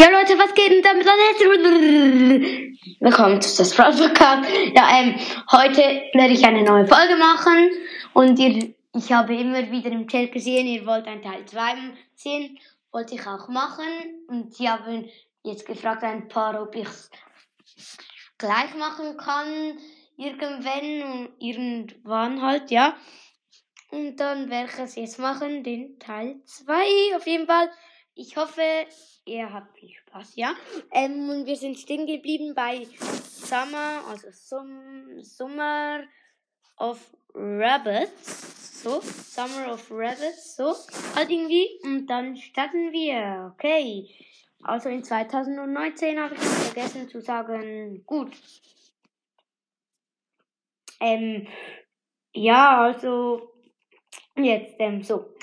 Ja Leute, was geht denn damit? Willkommen zu das Podcast. Ja, ähm, heute werde ich eine neue Folge machen und ihr, ich habe immer wieder im Chat gesehen, ihr wollt ein Teil 2 sehen, wollte ich auch machen und sie haben jetzt gefragt ein paar, ob ich es gleich machen kann, irgendwann und irgendwann halt, ja. Und dann werde ich es jetzt machen, den Teil 2 auf jeden Fall. Ich hoffe, ihr habt viel Spaß, ja. Ähm, und wir sind stehen geblieben bei Summer, also Sum Summer of Rabbits. So, Summer of Rabbits, so, halt irgendwie. Und dann starten wir, okay. Also in 2019 habe ich vergessen zu sagen, gut. Ähm, ja, also jetzt, ähm, so.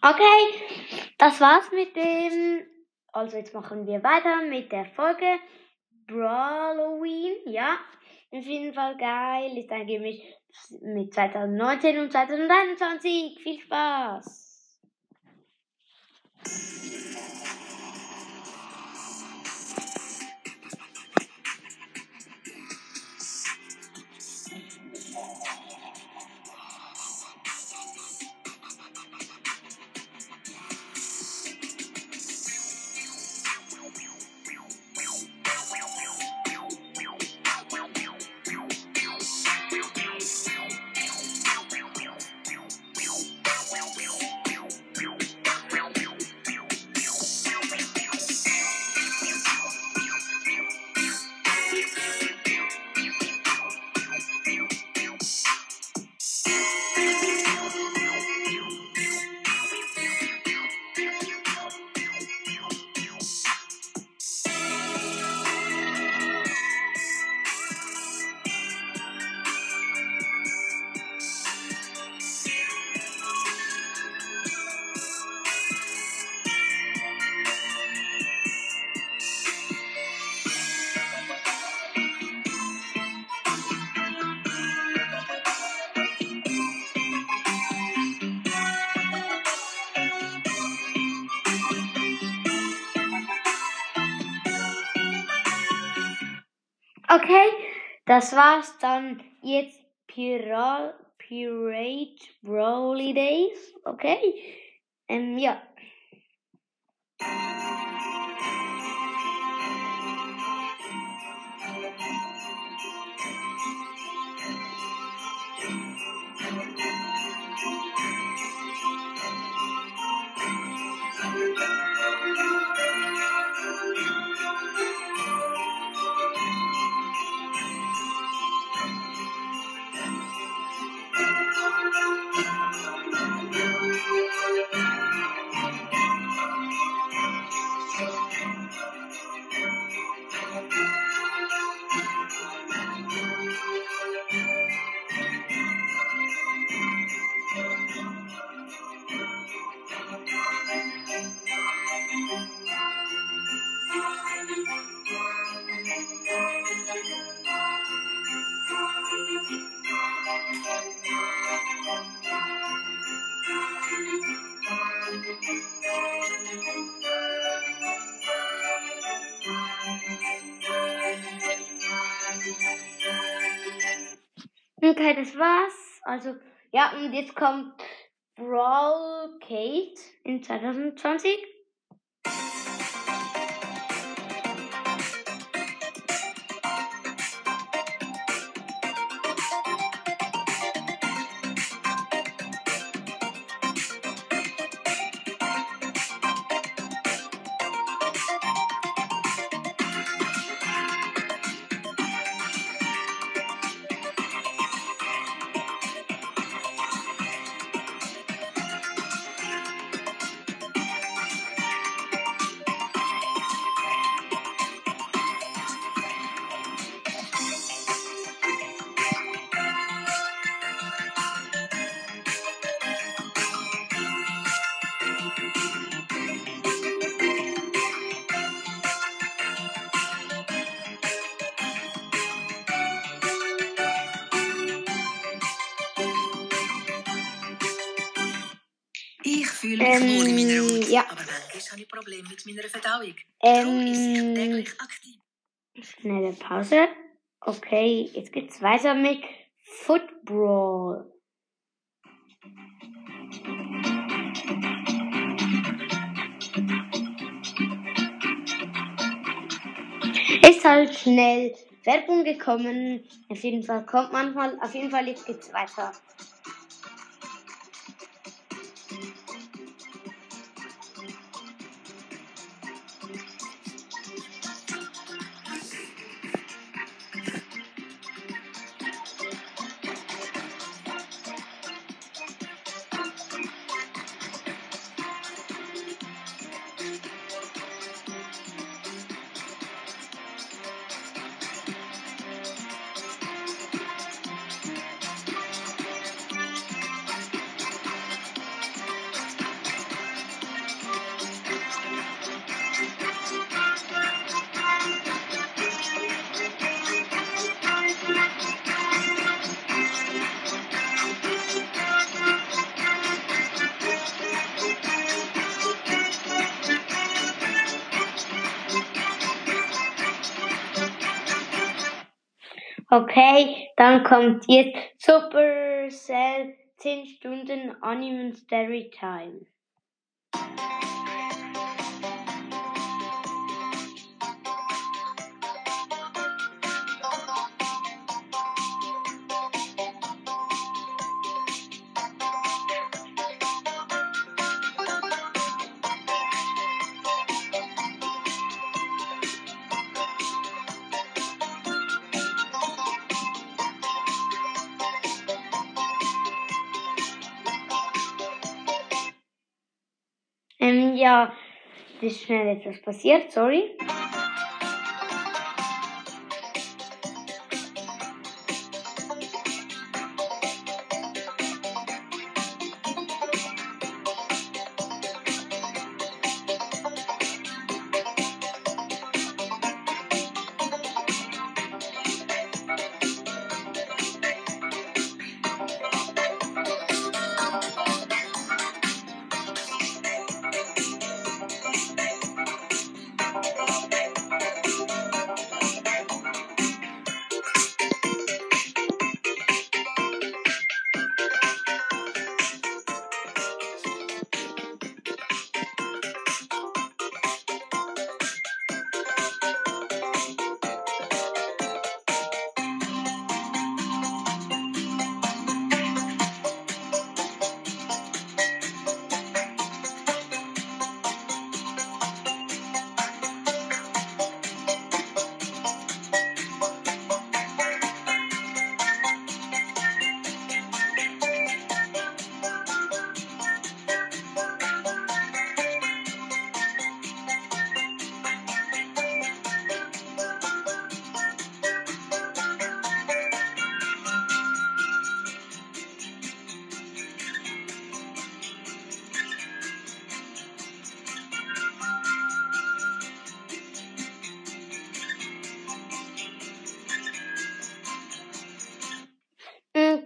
Okay, das war's mit dem. Also jetzt machen wir weiter mit der Folge Halloween. Ja, auf jeden Fall geil. Ist ein Gemisch mit 2019 und 2021. Viel Spaß! Okay, das war's dann jetzt Pirate Broly Days. Okay, ähm, ja. Das war's. Also, ja, und jetzt kommt Brawl Kate in 2020. Ähm, ja. aber manchmal habe ich Probleme mit meiner Verdauung. Ähm. Schnelle Pause. Okay, jetzt geht's weiter mit Football. Ist halt schnell Werbung gekommen. Auf jeden Fall kommt manchmal. Auf jeden Fall jetzt geht's weiter. Okay, dann kommt jetzt Supercell 10 Stunden Anime Story Ähm, ja, das ist schnell etwas passiert, sorry.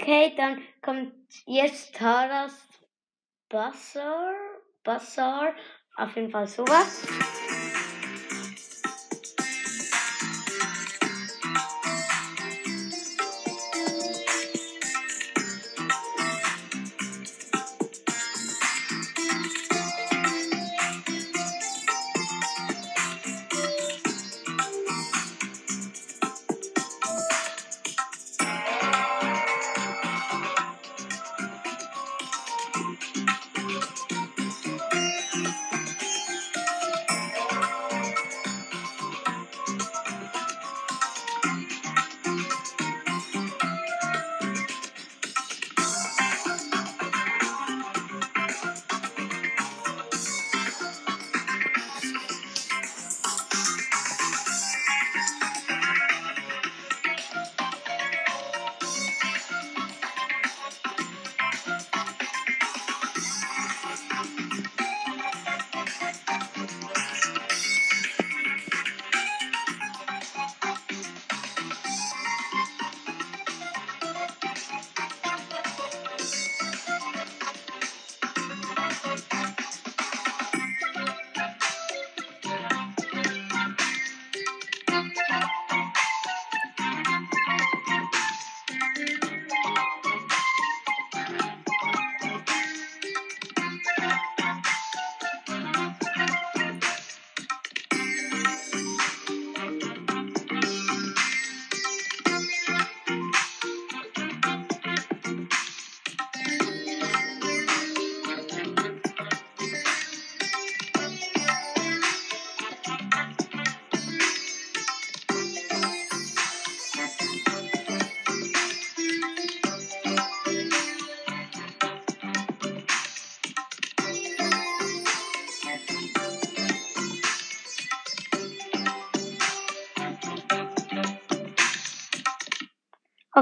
Okay, dann kommt jetzt Taras Bazaar. Bazaar. Auf jeden Fall sowas.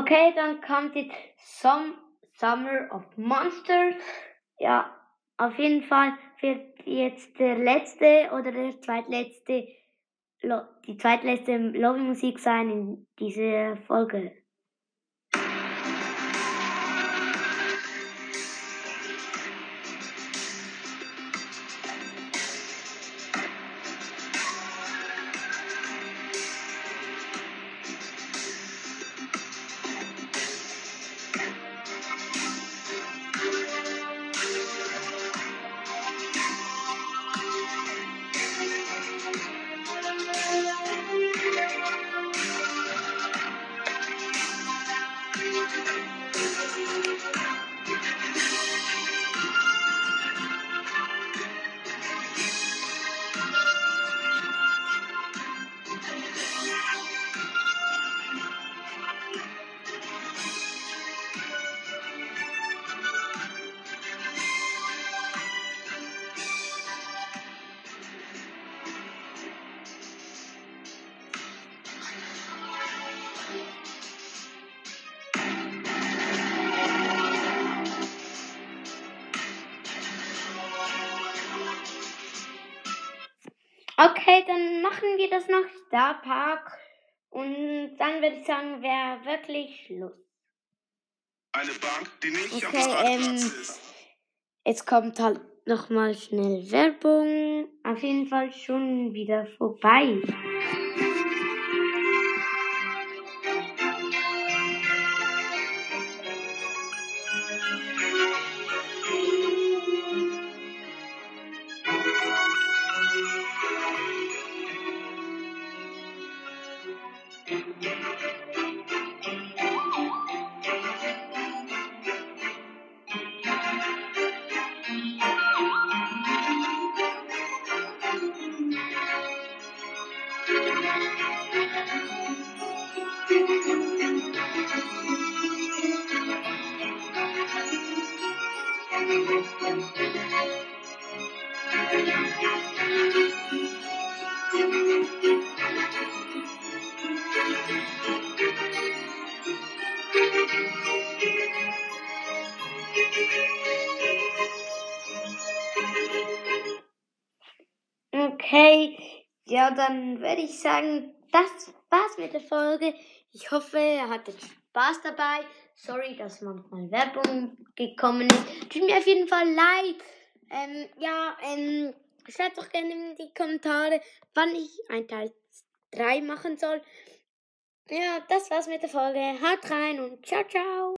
Okay, dann kommt jetzt Some, Summer of Monsters. Ja, auf jeden Fall wird jetzt der letzte oder der zweitletzte, die zweitletzte Lobbymusik sein in dieser Folge. Okay, dann machen wir das noch Star Park und dann würde ich sagen, wäre wirklich Schluss. Eine Bank, die nicht Okay, Parkplatz ähm, ist. Jetzt kommt halt nochmal schnell Werbung. Auf jeden Fall schon wieder vorbei. Okay, ja, dann würde ich sagen, das war's mit der Folge. Ich hoffe, ihr hattet Spaß dabei. Sorry, dass manchmal Werbung gekommen ist. Tut mir auf jeden Fall leid. Ähm, ja, ähm, schreibt doch gerne in die Kommentare, wann ich ein Teil 3 machen soll. Ja, das war's mit der Folge. Haut rein und ciao, ciao.